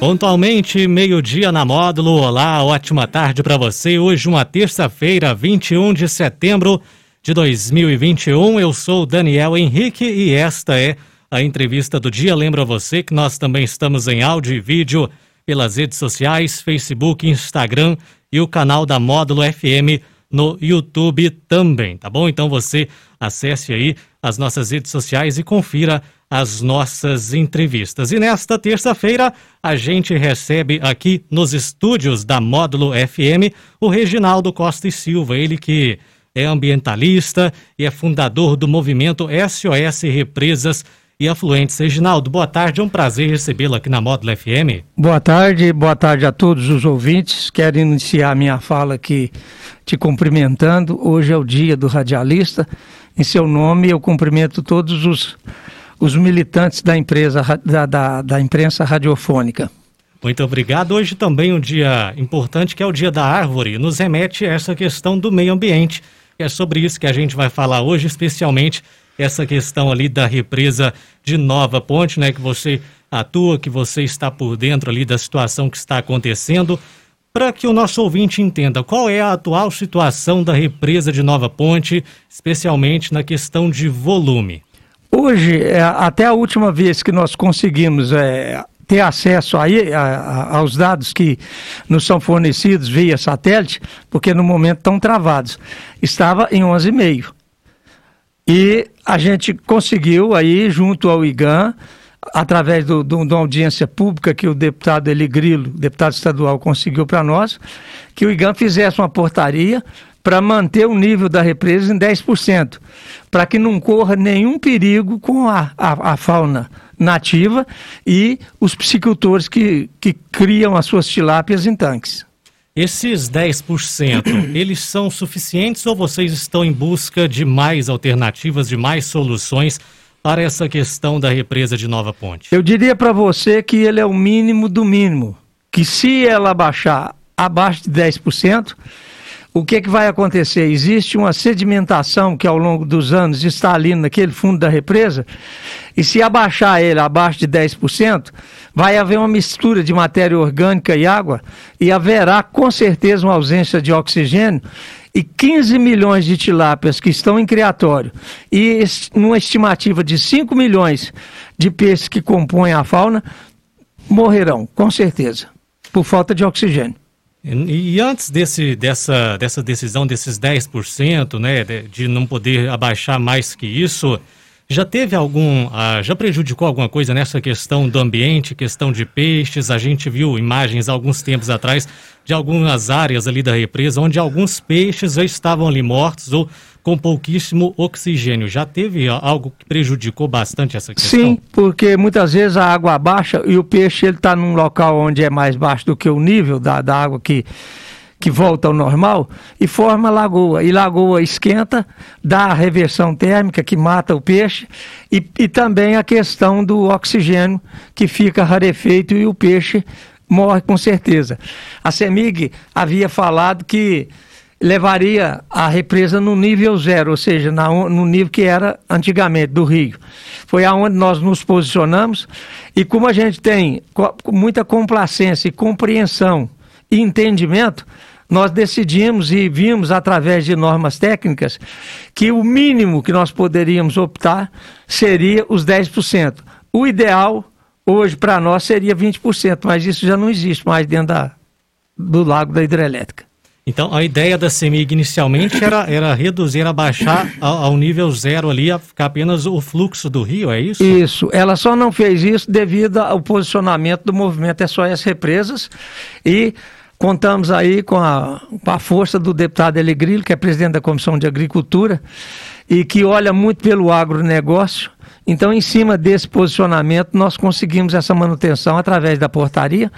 Pontualmente, meio-dia na módulo. Olá, ótima tarde para você. Hoje, uma terça-feira, 21 de setembro de 2021. Eu sou Daniel Henrique e esta é a entrevista do dia. Lembro a você que nós também estamos em áudio e vídeo pelas redes sociais, Facebook, Instagram e o canal da Módulo FM no YouTube também, tá bom? Então você acesse aí as nossas redes sociais e confira as nossas entrevistas. E nesta terça-feira, a gente recebe aqui nos estúdios da Módulo FM o Reginaldo Costa e Silva, ele que é ambientalista e é fundador do movimento SOS Represas e Afluentes. Reginaldo, boa tarde, é um prazer recebê-lo aqui na Módulo FM. Boa tarde, boa tarde a todos os ouvintes. Quero iniciar minha fala aqui te cumprimentando. Hoje é o dia do radialista. Em seu nome, eu cumprimento todos os os militantes da, empresa, da, da, da imprensa radiofônica. Muito obrigado. Hoje também um dia importante, que é o Dia da Árvore, nos remete a essa questão do meio ambiente. É sobre isso que a gente vai falar hoje, especialmente essa questão ali da represa de Nova Ponte, né, que você atua, que você está por dentro ali da situação que está acontecendo, para que o nosso ouvinte entenda qual é a atual situação da represa de Nova Ponte, especialmente na questão de volume. Hoje, é, até a última vez que nós conseguimos é, ter acesso aí aos dados que nos são fornecidos via satélite, porque no momento estão travados, estava em 11,5. E a gente conseguiu aí, junto ao IGAN, através de uma audiência pública que o deputado Eli Grilo, deputado estadual, conseguiu para nós, que o IGAN fizesse uma portaria para manter o nível da represa em 10%, para que não corra nenhum perigo com a, a, a, fauna nativa e os piscicultores que, que criam as suas tilápias em tanques. Esses 10%, eles são suficientes ou vocês estão em busca de mais alternativas, de mais soluções para essa questão da represa de Nova Ponte? Eu diria para você que ele é o mínimo do mínimo, que se ela baixar abaixo de 10%, o que, que vai acontecer? Existe uma sedimentação que ao longo dos anos está ali naquele fundo da represa, e se abaixar ele abaixo de 10%, vai haver uma mistura de matéria orgânica e água, e haverá com certeza uma ausência de oxigênio, e 15 milhões de tilápias que estão em criatório, e numa estimativa de 5 milhões de peixes que compõem a fauna, morrerão, com certeza, por falta de oxigênio. E, antes desse, dessa, dessa decisão desses 10%, né, de, de não poder abaixar mais que isso, já teve algum, ah, já prejudicou alguma coisa nessa questão do ambiente, questão de peixes? A gente viu imagens alguns tempos atrás de algumas áreas ali da represa onde alguns peixes já estavam ali mortos ou com pouquíssimo oxigênio. Já teve algo que prejudicou bastante essa questão? Sim, porque muitas vezes a água baixa e o peixe ele está num local onde é mais baixo do que o nível da, da água que que volta ao normal e forma lagoa. E lagoa esquenta, dá a reversão térmica que mata o peixe e, e também a questão do oxigênio que fica rarefeito e o peixe morre com certeza. A CEMIG havia falado que levaria a represa no nível zero, ou seja, na, no nível que era antigamente do rio. Foi aonde nós nos posicionamos e como a gente tem muita complacência e compreensão e entendimento, nós decidimos e vimos através de normas técnicas que o mínimo que nós poderíamos optar seria os 10%. O ideal hoje para nós seria 20%, mas isso já não existe mais dentro da, do lago da hidrelétrica. Então, a ideia da CEMIG inicialmente era, era reduzir, abaixar ao, ao nível zero ali, a ficar apenas o fluxo do rio, é isso? Isso. Ela só não fez isso devido ao posicionamento do movimento SOS Represas e contamos aí com a, com a força do deputado Elegrillo, que é presidente da Comissão de Agricultura e que olha muito pelo agronegócio Então, em cima desse posicionamento, nós conseguimos essa manutenção através da portaria.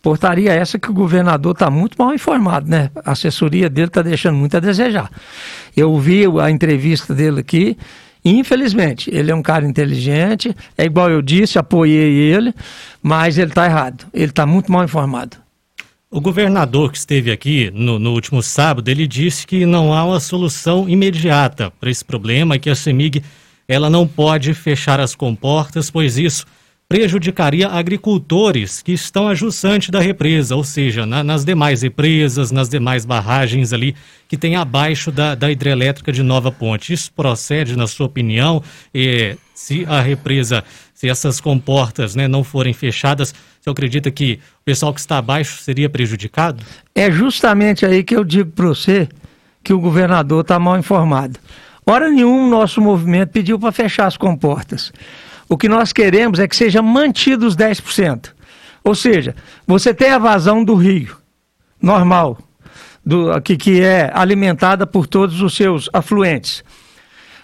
Portaria essa que o governador está muito mal informado, né? A assessoria dele está deixando muito a desejar. Eu vi a entrevista dele aqui. Infelizmente, ele é um cara inteligente, é igual eu disse, apoiei ele, mas ele está errado. Ele está muito mal informado. O governador que esteve aqui no, no, último sábado, ele disse que não há uma solução imediata para esse problema, que a CEMIG ela não pode fechar as comportas, pois isso prejudicaria agricultores que estão a jusante da represa, ou seja, na, nas demais represas, nas demais barragens ali que tem abaixo da, da hidrelétrica de Nova Ponte. Isso procede, na sua opinião? E, se a represa, se essas comportas né, não forem fechadas, você acredita que o pessoal que está abaixo seria prejudicado? É justamente aí que eu digo para você que o governador está mal informado. Hora nenhum nosso movimento pediu para fechar as comportas. O que nós queremos é que seja mantido os 10%. Ou seja, você tem a vazão do rio, normal, do, que, que é alimentada por todos os seus afluentes.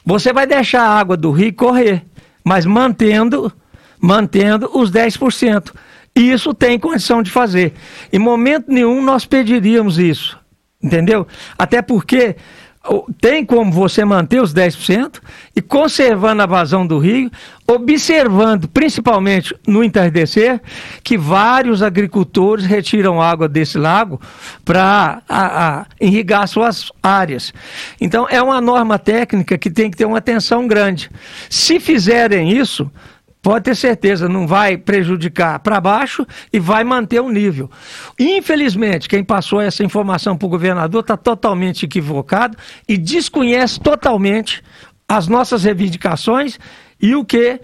Você vai deixar a água do rio correr, mas mantendo, mantendo os 10%. E isso tem condição de fazer. Em momento nenhum nós pediríamos isso. Entendeu? Até porque tem como você manter os 10% e conservando a vazão do rio, observando, principalmente no entardecer, que vários agricultores retiram água desse lago para irrigar suas áreas. Então, é uma norma técnica que tem que ter uma atenção grande. Se fizerem isso, pode ter certeza, não vai prejudicar para baixo e vai manter o nível. Infelizmente, quem passou essa informação para o governador está totalmente equivocado e desconhece totalmente as nossas reivindicações e o que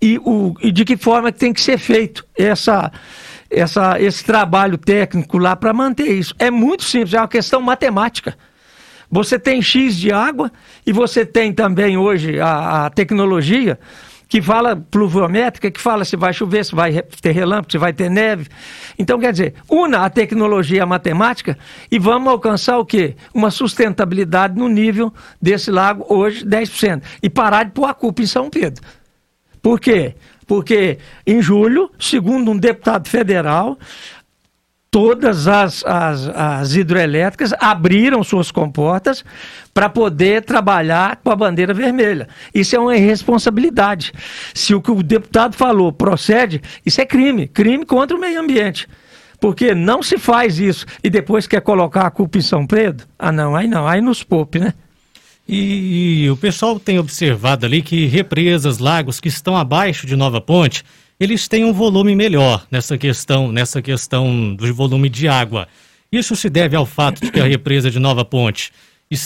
e, o, e de que forma que tem que ser feito essa, essa, esse trabalho técnico lá para manter isso. É muito simples, é uma questão matemática. Você tem X de água e você tem também hoje a, a tecnologia que fala pluviométrica, que fala se vai chover, se vai ter relâmpago, se vai ter neve. Então, quer dizer, una a tecnologia a matemática e vamos alcançar o quê? Uma sustentabilidade no nível desse lago hoje, 10%. E parar de pôr a culpa em São Pedro. Por quê? Porque em julho, segundo um deputado federal, todas as, as, as hidroelétricas abriram suas comportas para poder trabalhar com a bandeira vermelha. Isso é uma irresponsabilidade. Se o que o deputado falou procede, isso é crime crime contra o meio ambiente. Porque não se faz isso e depois quer colocar a culpa em São Pedro? Ah, não, aí não, aí nos poupe, né? E, e o pessoal tem observado ali que represas, lagos que estão abaixo de Nova Ponte eles têm um volume melhor nessa questão, nessa questão do volume de água. Isso se deve ao fato de que a represa de Nova Ponte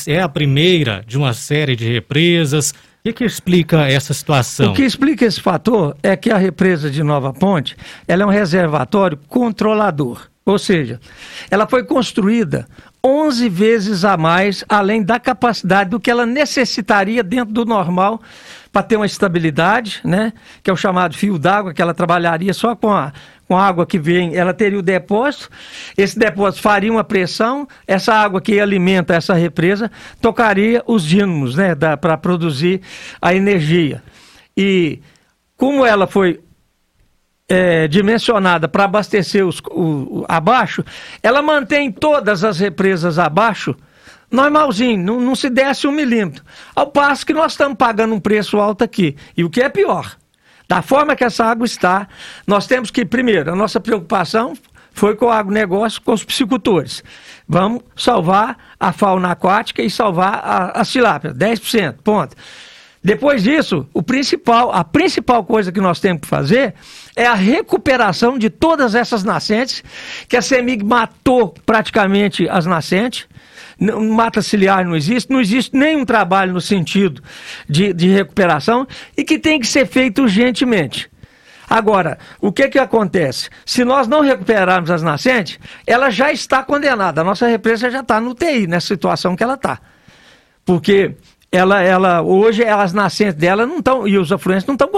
é a primeira de uma série de represas. O que, que, explica essa situação? O que explica esse fator é que a represa de Nova Ponte ela é um reservatório controlador. Ou seja, ela foi construída 11 vezes a mais, além da capacidade do que ela necessitaria dentro do normal para ter uma estabilidade, né? Que é o chamado fio d'água, que ela trabalharia só com a, com a água que vem, ela teria o depósito, esse depósito faria uma pressão, essa água que alimenta essa represa tocaria os dínamos, né? Para produzir a energia. E como ela foi é, dimensionada para abastecer os, o, o, abaixo, ela mantém todas as represas abaixo normalzinho, não, não se desce um milímetro. Ao passo que nós estamos pagando um preço alto aqui. E o que é pior, da forma que essa água está, nós temos que, primeiro, a nossa preocupação foi com o agronegócio, com os piscicultores. Vamos salvar a fauna aquática e salvar a, a tilápia, 10%, ponto. Depois disso, o principal, a principal coisa que nós temos que fazer é a recuperação de todas essas nascentes, que a CEMIG matou praticamente as nascentes, mata ciliar não existe, não existe nenhum trabalho no sentido de, de recuperação e que tem que ser feito urgentemente. Agora, o que que acontece? Se nós não recuperarmos as nascentes, ela já está condenada. A nossa represa já está no TI, nessa situação que ela está. Porque ela, ela hoje as nascentes dela não estão, e os afluentes não estão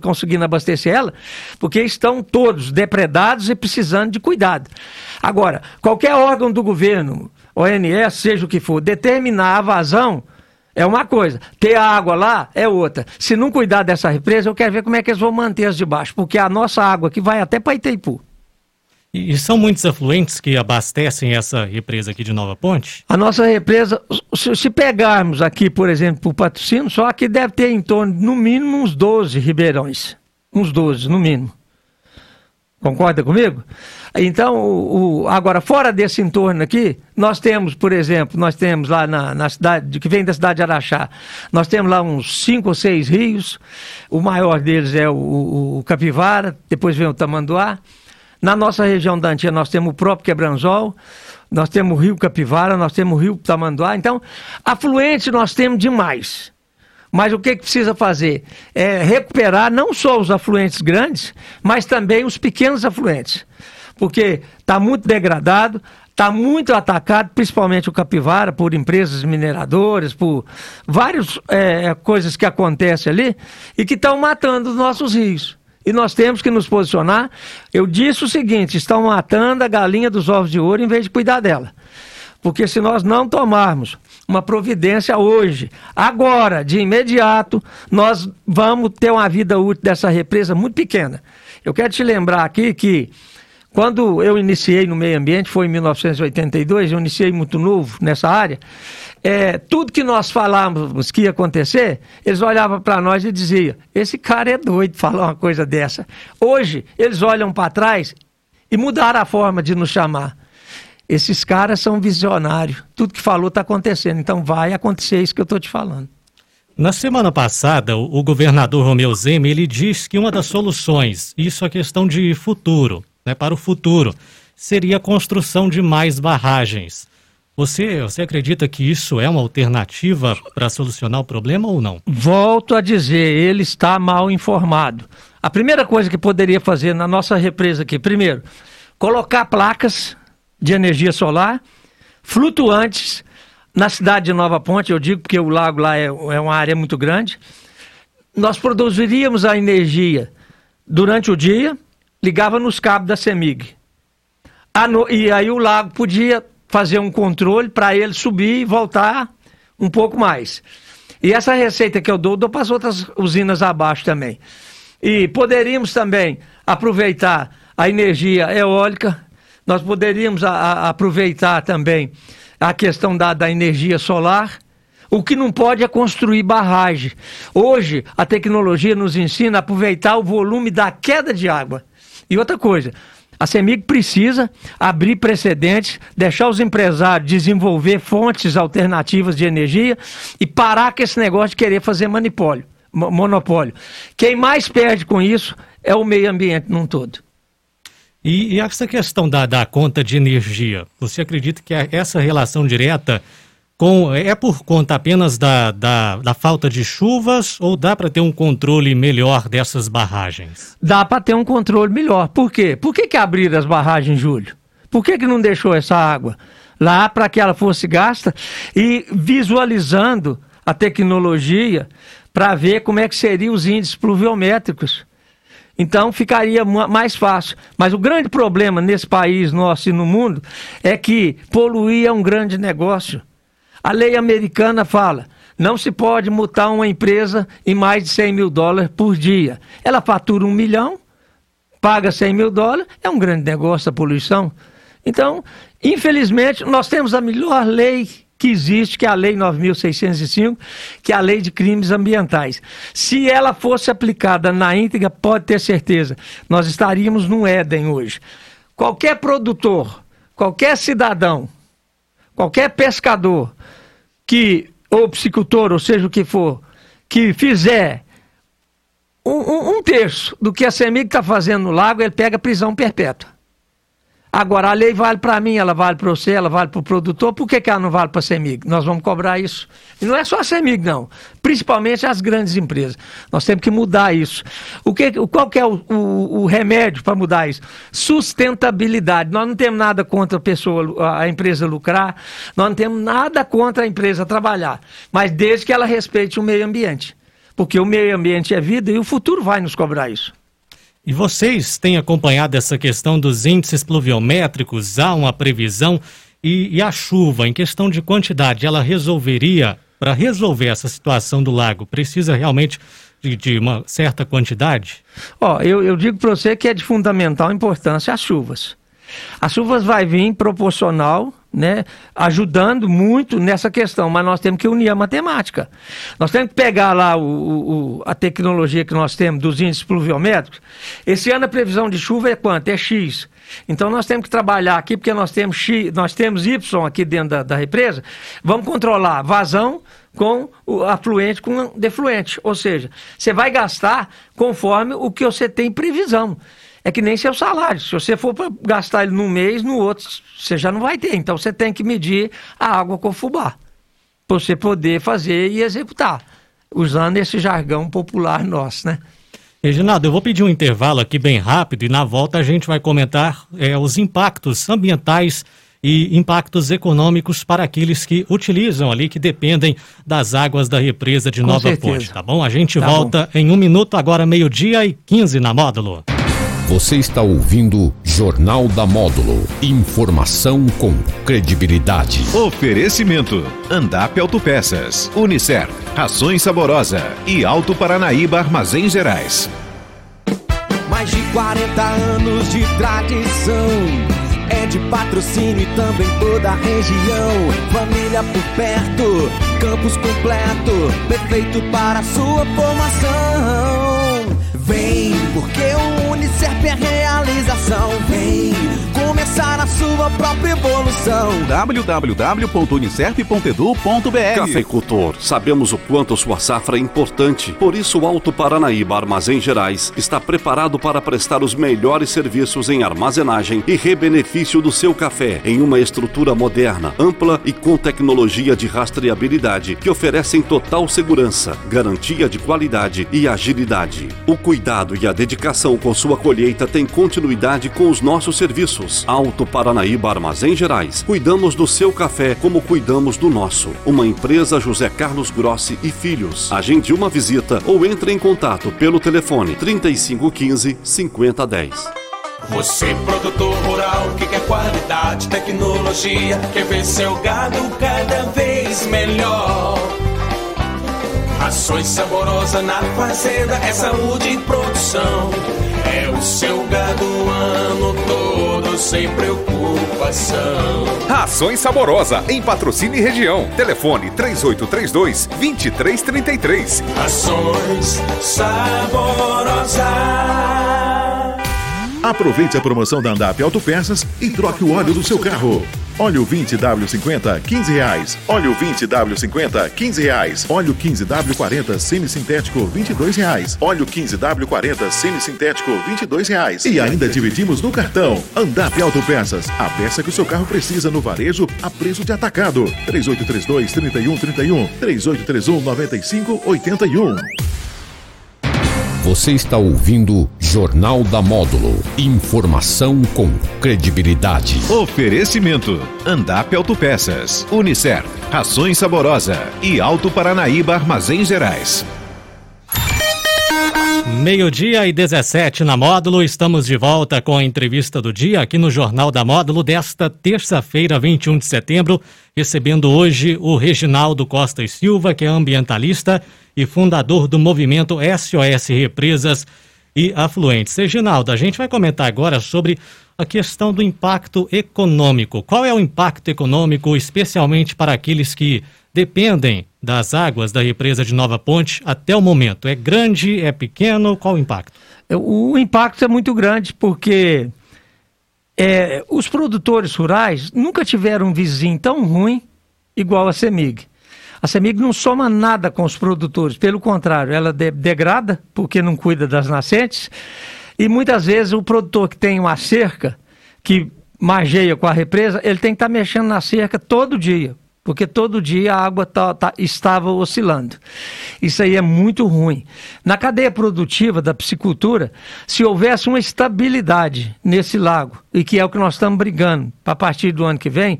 conseguindo abastecer ela, porque estão todos depredados e precisando de cuidado. Agora, qualquer órgão do governo, ONS, seja o que for, determinar a vazão, É uma coisa. Ter água lá é outra. Se não cuidar dessa represa, eu quero ver como é que eles vão manter as de baixo, porque a nossa água aqui vai até para Itaipu. E, e são muitos afluentes que abastecem essa represa aqui de Nova Ponte? A nossa represa, se, se pegarmos aqui, por exemplo, o patrocínio, só que deve ter em torno, no mínimo, uns 12 ribeirões. Uns 12, no mínimo. Concorda comigo? Então, o, o, agora, fora desse entorno aqui, nós temos, por exemplo, nós temos lá na, na, cidade, que vem da cidade de Araxá, nós temos lá uns cinco ou seis rios, o maior deles é o, o Capivara, depois vem o Tamanduá. Na nossa região da Antia, nós temos o próprio Quebranzol, nós temos o rio Capivara, nós temos o rio Tamanduá. Então, afluentes nós temos demais. Mas o que, que precisa fazer? É recuperar não só os afluentes grandes, mas também os pequenos afluentes. Porque está muito degradado, está muito atacado, principalmente o capivara, por empresas mineradoras, por várias é, coisas que acontecem ali e que estão matando os nossos rios. E nós temos que nos posicionar. Eu disse o seguinte: estão matando a galinha dos ovos de ouro em vez de cuidar dela. Porque se nós não tomarmos uma providência hoje, agora, de imediato, nós vamos ter uma vida útil dessa represa muito pequena. Eu quero te lembrar aqui que quando eu iniciei no meio ambiente, foi em 1982, eu iniciei muito novo nessa área, é, tudo que nós falávamos que ia acontecer, eles olhavam para nós e diziam: esse cara é doido falar uma coisa dessa. Hoje, eles olham para trás e mudaram a forma de nos chamar. Esses caras são visionários. Tudo que falou está acontecendo. Então vai acontecer isso que eu estou te falando. Na semana passada, o governador Romeu Zema, ele disse que uma das soluções, isso é questão de futuro, né, para o futuro, seria a construção de mais barragens. Você, você acredita que isso é uma alternativa para solucionar o problema ou não? Volto a dizer, ele está mal informado. A primeira coisa que poderia fazer na nossa represa aqui, primeiro, colocar placas de energia solar, flutuantes, na cidade de Nova Ponte, eu digo porque o lago lá é, é uma área muito grande. Nós produziríamos a energia durante o dia, ligava nos cabos da CEMIG. No... E aí o lago podia fazer um controle para ele subir e voltar um pouco mais. E essa receita que eu dou, dou para as outras usinas abaixo também. E poderíamos também aproveitar a energia eólica nós poderíamos a, a aproveitar também a questão da, da energia solar. O que não pode é construir barragem. Hoje, a tecnologia nos ensina a aproveitar o volume da queda de água. E outra coisa, a CEMIG precisa abrir precedentes, deixar os empresários desenvolver fontes alternativas de energia e parar com esse negócio de querer fazer monopólio. monopólio. Quem mais perde com isso é o meio ambiente num todo. E, e essa questão da, da conta de energia, você acredita que essa relação direta com, é por conta apenas da, da, da falta de chuvas ou dá para ter um controle melhor dessas barragens? Dá para ter um controle melhor. Por quê? Por que, que abriram as barragens julho? Por que, que não deixou essa água lá para que ela fosse gasta e visualizando a tecnologia para ver como é que seriam os índices pluviométricos? Então ficaria mais fácil. Mas o grande problema nesse país nosso e no mundo é que poluir é um grande negócio. A lei americana fala: não se pode multar uma empresa em mais de 100 mil dólares por dia. Ela fatura um milhão, paga 100 mil dólares, é um grande negócio a poluição. Então, infelizmente, nós temos a melhor lei que existe, que é a Lei 9.605, que é a Lei de Crimes Ambientais. Se ela fosse aplicada na íntegra, pode ter certeza, nós estaríamos no Éden hoje. Qualquer produtor, qualquer cidadão, qualquer pescador que ou psicultor, ou seja o que for, que fizer um, um, um terço do que a CEMIG está fazendo no lago, ele pega prisão perpétua. Agora, a lei vale para mim, ela vale para você, ela vale para o produtor, por que, que ela não vale para a CEMIG? Nós vamos cobrar isso. E não é só a CEMIG, não. Principalmente as grandes empresas. Nós temos que mudar isso. O que, qual que é o, o, o remédio para mudar isso? Sustentabilidade. Nós não temos nada contra a pessoa, a empresa lucrar, nós não temos nada contra a empresa trabalhar, mas desde que ela respeite o meio ambiente. Porque o meio ambiente é vida e o futuro vai nos cobrar isso. E vocês têm acompanhado essa questão dos índices pluviométricos? Há uma previsão? E, e, a chuva, em questão de quantidade, ela resolveria para resolver essa situação do lago, precisa realmente de, de uma certa quantidade? Ó, eu, eu digo para você que é de fundamental importância as chuvas. As chuvas vai vir proporcional, né, ajudando muito nessa questão, mas nós temos que unir a matemática. Nós temos que pegar lá o, o, a tecnologia que nós temos dos índices pluviométricos. Esse ano a previsão de chuva é quanto? É X. Então nós temos que trabalhar aqui, porque nós temos X, nós temos Y aqui dentro da, da represa. Vamos controlar vazão com o afluente com defluente. Ou seja, você vai gastar conforme o que você tem previsão. É que nem seu salário. Se você for para gastar ele num mês, no outro você já não vai ter. Então você tem que medir a água com fubá. Para você poder fazer e executar. Usando esse jargão popular nosso, né? Reginaldo, eu vou pedir um intervalo aqui bem rápido e na volta a gente vai comentar é, os impactos ambientais e impactos econômicos para aqueles que utilizam ali, que dependem das águas da represa de Com Nova certeza. Ponte, tá bom? A gente tá volta bom. em um minuto, agora meio-dia e 15 na módulo. Você está ouvindo Jornal da Módulo. Informação com credibilidade. Oferecimento: Andap Autopeças, Unicer, Rações Saborosa e Alto Paranaíba Armazém Gerais. Mais de 40 anos de tradição. É de patrocínio e também toda a região. Família por perto, campus completo, perfeito para sua formação. Vem, porque o Unicef é realização. Vem começar a sua própria evolução. www.unicef.edu.br Cafeicultor, sabemos o quanto sua safra é importante. Por isso, o Alto Paranaíba Armazém Gerais está preparado para prestar os melhores serviços em armazenagem e rebenefício do seu café em uma estrutura moderna, ampla e com tecnologia de rastreabilidade que oferecem total segurança, garantia de qualidade e agilidade. O cuidado e a dedicação com sua colheita têm continuidade com os nossos serviços. Alto Paranaíba Armazém Gerais. Cuidamos do seu café como cuidamos do nosso. Uma empresa José Carlos Grossi e Filhos. Agende uma visita ou entre em contato pelo telefone 3515 5010. Você, produtor rural, que quer qualidade, tecnologia, quer ver seu gado cada vez melhor. Rações saborosa na fazenda, é saúde e produção. É o seu gado o ano todo sem preocupação. Rações saborosa em patrocínio e região. Telefone 3832 2333. Rações saborosa. Aproveite a promoção da Andap Autopeças e troque o óleo do seu carro. Óleo 20W50, 15 reais. Óleo 20W50, 15 reais. Óleo 15W40 semissintético, 22 reais. Óleo 15W40 semissintético, 22 reais. E ainda dividimos no cartão. Andap Autopeças, a peça que o seu carro precisa no varejo a preço de atacado. 3832 3131 3831 9581. Você está ouvindo Jornal da Módulo. Informação com credibilidade. Oferecimento: Andap Autopeças, Unicer, Rações Saborosa e Alto Paranaíba Armazém Gerais. Meio-dia e 17 na Módulo, estamos de volta com a entrevista do dia aqui no Jornal da Módulo desta terça-feira, 21 de setembro, recebendo hoje o Reginaldo Costa e Silva, que é ambientalista e fundador do movimento SOS Represas e Afluentes. Reginaldo, a gente vai comentar agora sobre a questão do impacto econômico. Qual é o impacto econômico, especialmente para aqueles que dependem das águas da represa de Nova Ponte até o momento? É grande, é pequeno? Qual o impacto? O impacto é muito grande porque é, os produtores rurais nunca tiveram um vizinho tão ruim igual a CEMIG. A CEMIG não soma nada com os produtores, pelo contrário, ela de degrada porque não cuida das nascentes. E muitas vezes o produtor que tem uma cerca, que margeia com a represa, ele tem que estar tá mexendo na cerca todo dia, porque todo dia a água tá, tá, estava oscilando. Isso aí é muito ruim. Na cadeia produtiva da piscicultura, se houvesse uma estabilidade nesse lago, e que é o que nós estamos brigando a partir do ano que vem,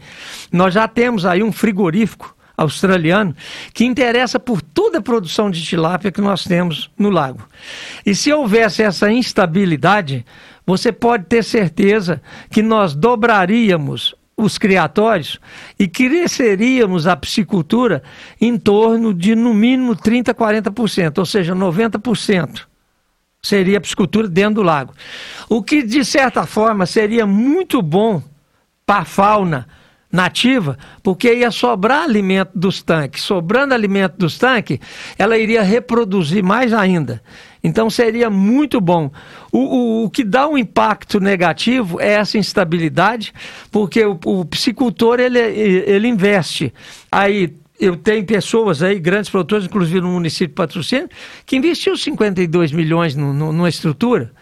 nós já temos aí um frigorífico australiano, que interessa por toda a produção de tilápia que nós temos no lago. E se houvesse essa instabilidade, você pode ter certeza que nós dobraríamos os criatórios e cresceríamos a piscicultura em torno de no mínimo 30, 40%, ou seja, 90% seria a piscicultura dentro do lago. O que de certa forma seria muito bom para a fauna nativa, porque ia sobrar alimento dos tanques. Sobrando alimento dos tanques, ela iria reproduzir mais ainda. Então seria muito bom. O, o, o, que dá um impacto negativo é essa instabilidade, porque o, o piscicultor ele, ele investe. Aí eu tenho pessoas aí, grandes produtores, inclusive no município de Patrocínio, que investiu 52 milhões no, no, numa estrutura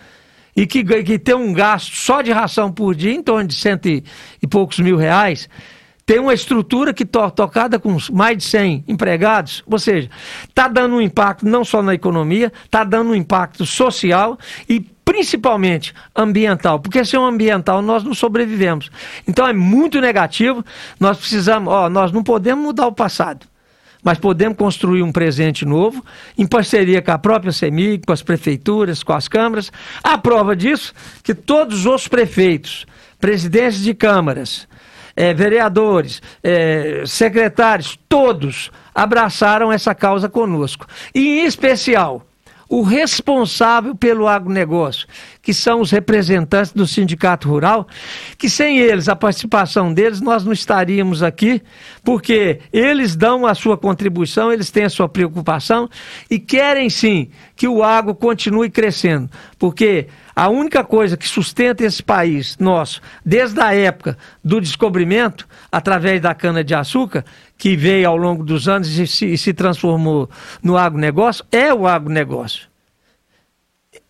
e que, que tem um gasto só de ração por dia em torno de cento e, e poucos mil reais tem uma estrutura que to tocada com mais de 100 empregados, ou seja, está dando um impacto não só na economia, está dando um impacto social e principalmente ambiental, porque sem o ambiental nós não sobrevivemos. Então é muito negativo, nós precisamos, ó, nós não podemos mudar o passado, mas podemos construir um presente novo, em parceria com a própria CEMIG, com as prefeituras, com as câmaras. A prova disso, que todos os prefeitos, presidentes de câmaras, é, vereadores, é, secretários, todos abraçaram essa causa conosco. E, em especial, o responsável pelo agronegócio, que são os representantes do sindicato rural, que sem eles, a participação deles, nós não estaríamos aqui, porque eles dão a sua contribuição, eles têm a sua preocupação e querem sim que o agro continue crescendo, porque a única coisa que sustenta esse país nosso, desde a época do descobrimento, através da cana-de-açúcar, que veio ao longo dos anos e se, e se transformou no agronegócio, é o agronegócio.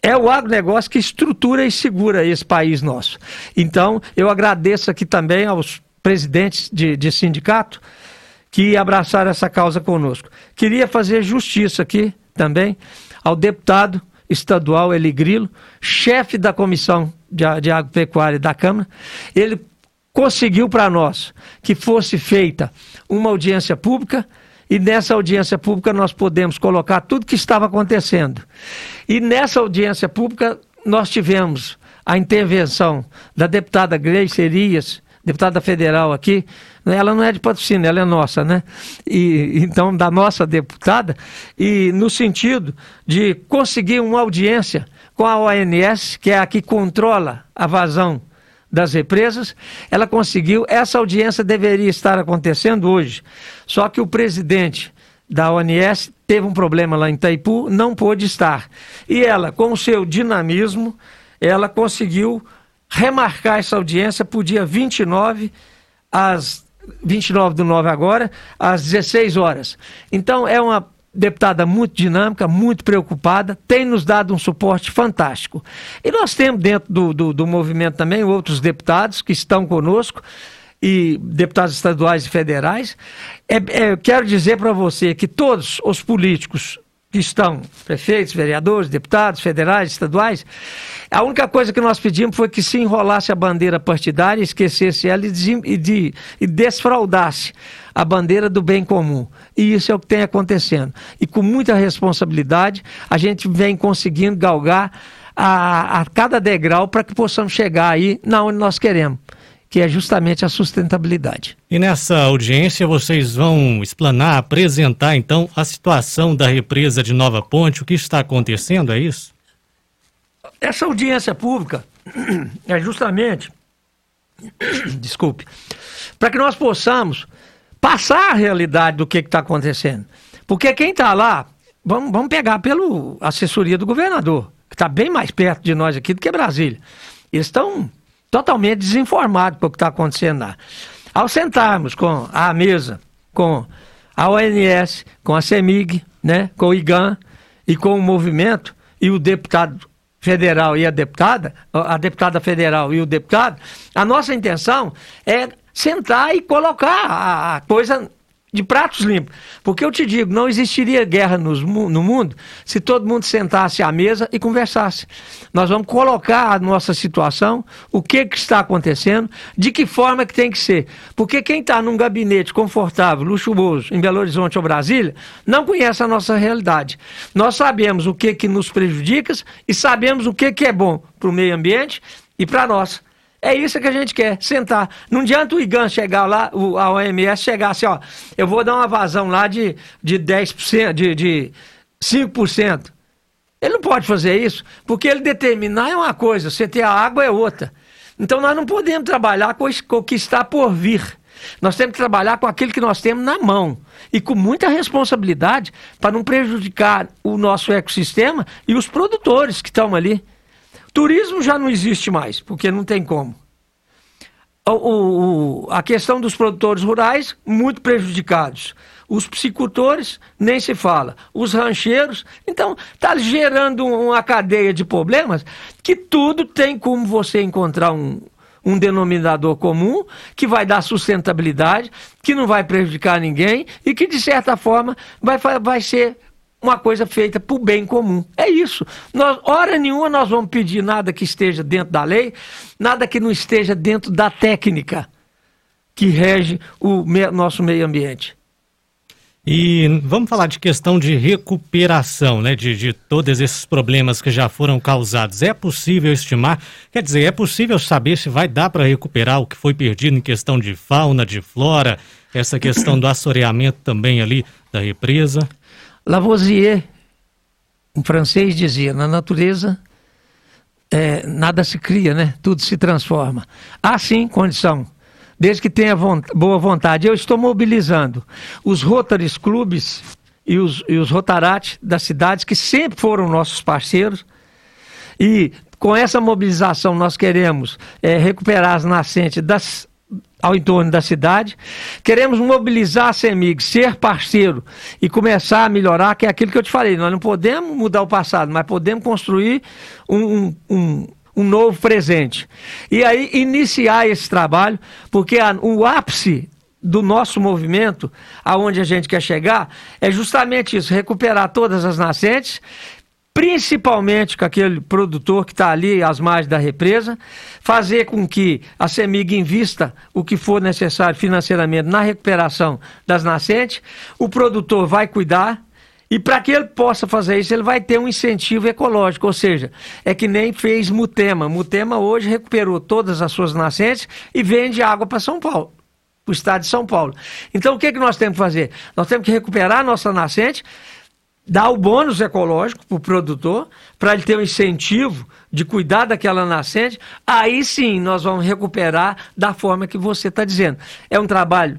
É o agronegócio que estrutura e segura esse país nosso. Então, eu agradeço aqui também aos presidentes de, de sindicato que abraçaram essa causa conosco. Queria fazer justiça aqui também ao deputado estadual Eli Grilo, chefe da comissão de, de agropecuária da Câmara, ele conseguiu para nós que fosse feita uma audiência pública e nessa audiência pública nós podemos colocar tudo que estava acontecendo. E nessa audiência pública nós tivemos a intervenção da deputada Gleice Erias, deputada federal aqui, ela não é de patrocínio, ela é nossa, né? E, então, da nossa deputada, e no sentido de conseguir uma audiência com a ONS, que é a que controla a vazão das represas, ela conseguiu, essa audiência deveria estar acontecendo hoje. Só que o presidente da ONS teve um problema lá em Itaipu, não pôde estar. E ela, com o seu dinamismo, ela conseguiu remarcar essa audiência para o dia 29, às 29 do 9 agora, às 16 horas. Então, é uma deputada muito dinâmica, muito preocupada, tem nos dado um suporte fantástico. E nós temos dentro do, do, do movimento também outros deputados que estão conosco, e deputados estaduais e federais. É, é, quero dizer para você que todos os políticos que estão, prefeitos, vereadores, deputados, federais, estaduais, a única coisa que nós pedimos foi que se enrolasse a bandeira partidária, esquecesse ela e, de, de, e desfraudasse a bandeira do bem comum. E isso é o que tem acontecendo. E com muita responsabilidade, a gente vem conseguindo galgar a, a cada degrau para que possamos chegar aí na onde nós queremos que é justamente a sustentabilidade. E nessa audiência vocês vão explanar, apresentar então a situação da represa de Nova Ponte, o que está acontecendo, é isso? Essa audiência pública é justamente, desculpe, para que nós possamos passar a realidade do que está acontecendo. Porque quem está lá, vamos, vamos pegar pela assessoria do governador, que está bem mais perto de nós aqui do que Brasília. Eles estão totalmente desinformado com o que está acontecendo lá. Ao sentarmos com a mesa, com a ONS, com a CEMIG, né, com o IGAN e com o movimento, e o deputado federal e a deputada, a deputada federal e o deputado, a nossa intenção é sentar e colocar a, coisa de pratos limpos. Porque eu te digo, não existiria guerra no mundo se todo mundo sentasse à mesa e conversasse. Nós vamos colocar a nossa situação, o que, que está acontecendo, de que forma que tem que ser. Porque quem está num gabinete confortável, luxuoso, em Belo Horizonte ou Brasília, não conhece a nossa realidade. Nós sabemos o que, que nos prejudica e sabemos o que, que é bom para o meio ambiente e para nós. É isso que a gente quer, sentar. Não adianta o IGAN chegar lá, o, a OMS chegar assim, ó, eu vou dar uma vazão lá de, de 10%, de, de 5%. Ele não pode fazer isso, porque ele determinar é uma coisa, você ter a água é outra. Então nós não podemos trabalhar com o que está por vir. Nós temos que trabalhar com aquilo que nós temos na mão e com muita responsabilidade para não prejudicar o nosso ecossistema e os produtores que estão ali. Turismo já não existe mais, porque não tem como. O, o, a questão dos produtores rurais, muito prejudicados. Os psicultores, nem se fala. Os rancheiros. Então, está gerando uma cadeia de problemas que tudo tem como você encontrar um, um denominador comum que vai dar sustentabilidade, que não vai prejudicar ninguém e que, de certa forma, vai, vai ser uma coisa feita para o bem comum. É isso. Nós, hora nenhuma nós vamos pedir nada que esteja dentro da lei, nada que não esteja dentro da técnica que rege o me, nosso meio ambiente. E vamos falar de questão de recuperação, né? De, de todos esses problemas que já foram causados. É possível estimar? Quer dizer, é possível saber se vai dar para recuperar o que foi perdido em questão de fauna, de flora, essa questão do assoreamento também ali da represa? Lavoisier, um francês, dizia: na natureza é, nada se cria, né? Tudo se transforma. Há sim condição desde que tenha boa vontade. Eu estou mobilizando os Rotaries Clubes e os, e os das cidades, que sempre foram nossos parceiros, e com essa mobilização nós queremos é, recuperar as nascentes das, ao entorno da cidade. Queremos mobilizar a CEMIG, ser parceiro e começar a melhorar, que é aquilo que eu te falei. Nós não podemos mudar o passado, mas podemos construir um, um, um novo presente. E aí iniciar esse trabalho, porque a, o ápice do nosso movimento, aonde a gente quer chegar, é justamente isso, recuperar todas as nascentes, principalmente com aquele produtor que está ali às margens da represa, fazer com que a CEMIG invista o que for necessário financeiramente na recuperação das nascentes, o produtor vai cuidar, e para que ele possa fazer isso, ele vai ter um incentivo ecológico, ou seja, é que nem fez Mutema. Mutema hoje recuperou todas as suas nascentes e vende água para São Paulo, para o estado de São Paulo. Então o que, que nós temos que fazer? Nós temos que recuperar a nossa nascente, dar o bônus ecológico para o produtor, para ele ter um incentivo de cuidar daquela nascente, aí sim nós vamos recuperar da forma que você está dizendo. É um trabalho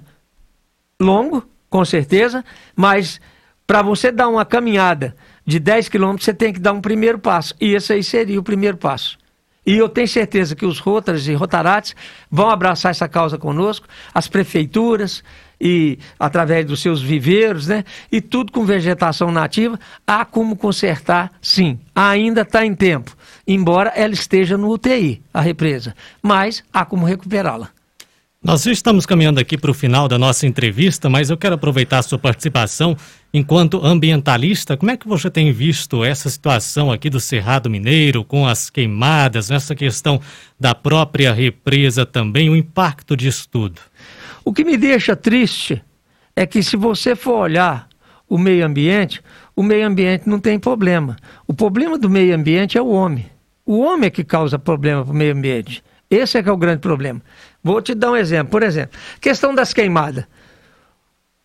longo, com certeza, mas para você dar uma caminhada de 10 quilômetros, você tem que dar um primeiro passo. E esse aí seria o primeiro passo. E eu tenho certeza que os Rotaras e Rotarates vão abraçar essa causa conosco, as prefeituras, e através dos seus viveiros, né? E tudo com vegetação nativa, há como consertar, sim. Ainda está em tempo, embora ela esteja no UTI, a represa, mas há como recuperá-la. Nós estamos caminhando aqui para o final da nossa entrevista, mas eu quero aproveitar a sua participação enquanto ambientalista. Como é que você tem visto essa situação aqui do Cerrado Mineiro, com as queimadas, essa questão da própria represa também, o impacto disso tudo? O que me deixa triste é que se você for olhar o meio ambiente, o meio ambiente não tem problema. O problema do meio ambiente é o homem. O homem é que causa problema para o meio ambiente. Esse é que é o grande problema. Vou te dar um exemplo. Por exemplo, questão das queimadas.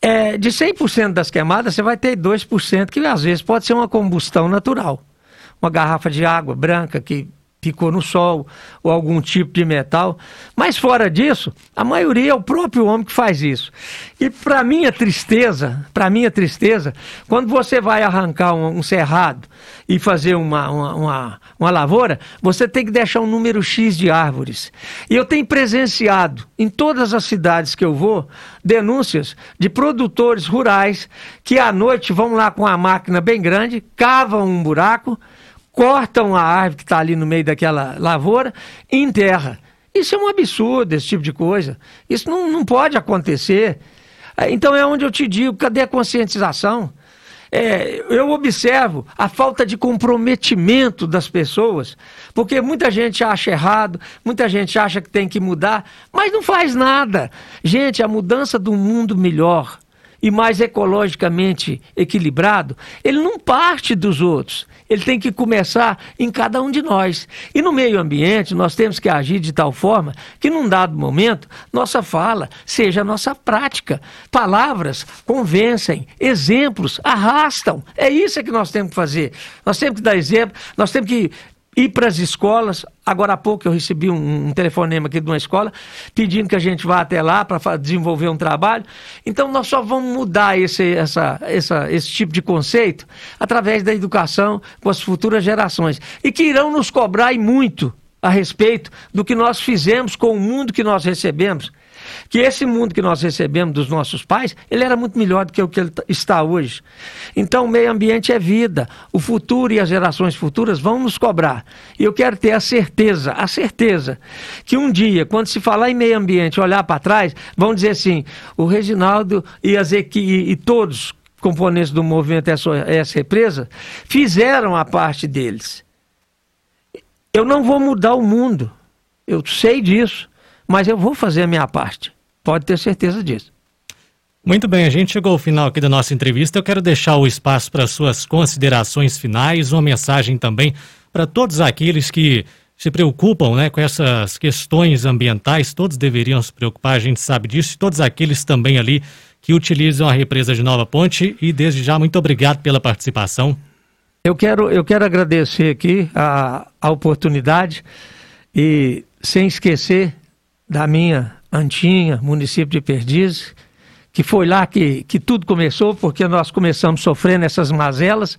É, de 100% das queimadas, você vai ter 2% que às vezes pode ser uma combustão natural. Uma garrafa de água branca que ficou no sol ou algum tipo de metal. Mas fora disso, a maioria é o próprio homem que faz isso. E para minha tristeza, para minha tristeza, quando você vai arrancar um, um cerrado e fazer uma, uma, uma, uma, lavoura, você tem que deixar um número X de árvores. E eu tenho presenciado em todas as cidades que eu vou denúncias de produtores rurais que à noite vão lá com a máquina bem grande, cavam um buraco cortam a árvore que está ali no meio daquela lavoura e enterra. Isso é um absurdo, esse tipo de coisa. Isso não, não pode acontecer. É, então é onde eu te digo, cadê a conscientização? É, eu observo a falta de comprometimento das pessoas, porque muita gente acha errado, muita gente acha que tem que mudar, mas não faz nada. Gente, a mudança do mundo melhor e mais ecologicamente equilibrado, ele não parte dos outros. Ele tem que começar em cada um de nós. E no meio ambiente, nós temos que agir de tal forma que, num dado momento, nossa fala seja nossa prática. Palavras convencem, exemplos arrastam. É isso que nós temos que fazer. Nós temos que dar exemplo, nós temos que ir para as escolas. Agora há pouco eu recebi um, um, telefonema aqui de uma escola pedindo que a gente vá até lá para desenvolver um trabalho. Então nós só vamos mudar esse, essa, essa, esse tipo de conceito através da educação com as futuras gerações e que irão nos cobrar e muito a respeito do que nós fizemos com o mundo que nós recebemos que esse mundo que nós recebemos dos nossos pais, ele era muito melhor do que o que ele está hoje. Então, o meio ambiente é vida. O futuro e as gerações futuras vão nos cobrar. E eu quero ter a certeza, a certeza, que um dia, quando se falar em meio ambiente, olhar para trás, vão dizer assim: o Reginaldo e, as equi e todos componentes do movimento essa Represa fizeram a parte deles. Eu não vou mudar o mundo. Eu sei disso mas eu vou fazer a minha parte. Pode ter certeza disso. Muito bem, a gente chegou ao final aqui da nossa entrevista. Eu quero deixar o espaço para suas considerações finais, uma mensagem também para todos aqueles que se preocupam né, com essas questões ambientais, todos deveriam se preocupar, a gente sabe disso, e todos aqueles também ali que utilizam a represa de Nova Ponte. E desde já, muito obrigado pela participação. Eu quero, eu quero agradecer aqui a, a oportunidade e sem esquecer da minha Antinha, município de Perdizes, que foi lá que, que tudo começou, porque nós começamos sofrendo essas mazelas,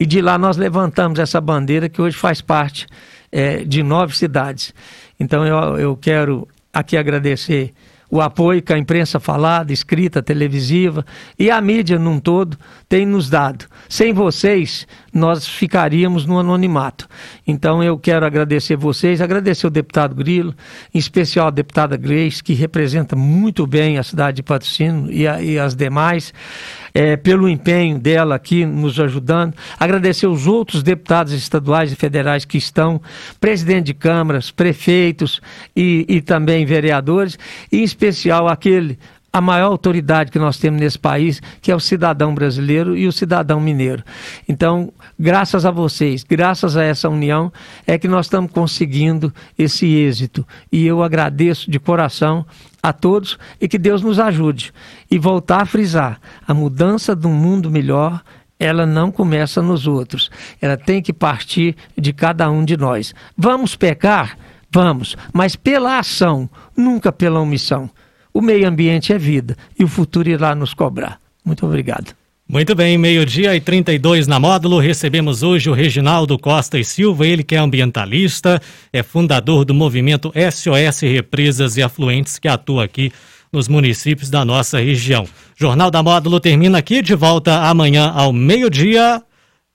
e de lá nós levantamos essa bandeira que hoje faz parte é, de nove cidades. Então eu, eu quero aqui agradecer o apoio que a imprensa falada, escrita, televisiva e a mídia num todo tem nos dado. Sem vocês, nós ficaríamos no anonimato. Então eu quero agradecer vocês, agradecer o deputado Grilo, em especial a deputada Grace, que representa muito bem a cidade de Patrocínio e, a, e as demais é, pelo empenho dela aqui nos ajudando. Agradecer os outros deputados estaduais e federais que estão, presidente de câmaras, prefeitos e, e também vereadores, e em especial aquele a maior autoridade que nós temos nesse país, que é o cidadão brasileiro e o cidadão mineiro. Então, graças a vocês, graças a essa união, é que nós estamos conseguindo esse êxito. E eu agradeço de coração a todos e que Deus nos ajude. E voltar a frisar: a mudança do mundo melhor ela não começa nos outros, ela tem que partir de cada um de nós. Vamos pecar? Vamos, mas pela ação, nunca pela omissão. O meio ambiente é vida e o futuro irá nos cobrar. Muito obrigado. Muito bem, meio-dia e 32 na módulo. Recebemos hoje o Reginaldo Costa e Silva, ele que é ambientalista, é fundador do movimento SOS Represas e Afluentes, que atua aqui nos municípios da nossa região. Jornal da Módulo termina aqui, de volta amanhã ao meio-dia.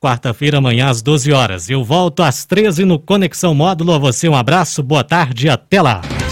Quarta-feira, amanhã às 12 horas. Eu volto às 13 no Conexão Módulo. A você um abraço, boa tarde e até lá.